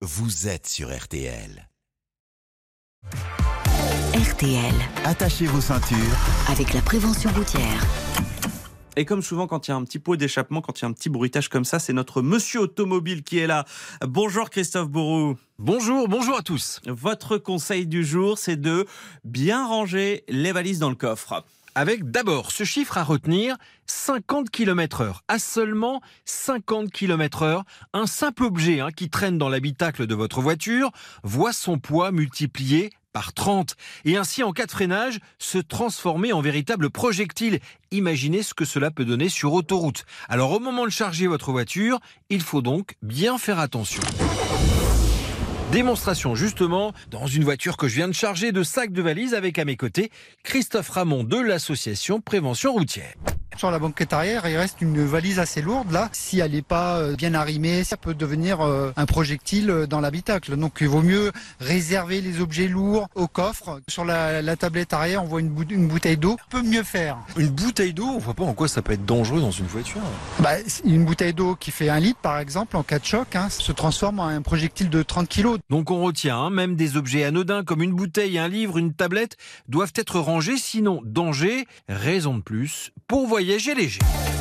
vous êtes sur RTL. RTL, Attachez vos ceintures. avec la prévention routière. Et comme souvent, quand il y a un petit pot d'échappement, quand il y a un petit bruitage comme ça, c'est notre monsieur automobile qui est là. Bonjour Christophe Bourou. Bonjour, bonjour à tous. Votre conseil du jour, c'est de bien ranger les valises dans le coffre. Avec d'abord ce chiffre à retenir, 50 km heure. À seulement 50 km heure, un simple objet hein, qui traîne dans l'habitacle de votre voiture voit son poids multiplié par 30 et ainsi en cas de freinage se transformer en véritable projectile. Imaginez ce que cela peut donner sur autoroute. Alors au moment de charger votre voiture, il faut donc bien faire attention. Démonstration justement dans une voiture que je viens de charger de sacs de valises avec à mes côtés Christophe Ramon de l'association Prévention Routière. Sur la banquette arrière, il reste une valise assez lourde là. Si elle n'est pas euh, bien arrimée, ça peut devenir euh, un projectile euh, dans l'habitacle. Donc il vaut mieux réserver les objets lourds au coffre. Sur la, la tablette arrière, on voit une, bou- une bouteille d'eau. On peut mieux faire. Une bouteille d'eau, on voit pas en quoi ça peut être dangereux dans une voiture. Bah, une bouteille d'eau qui fait un litre par exemple en cas de choc hein, se transforme en un projectile de 30 kg. Donc on retient, hein, même des objets anodins comme une bouteille, un livre, une tablette doivent être rangés, sinon danger, raison de plus pour voyager Bilge Dirige.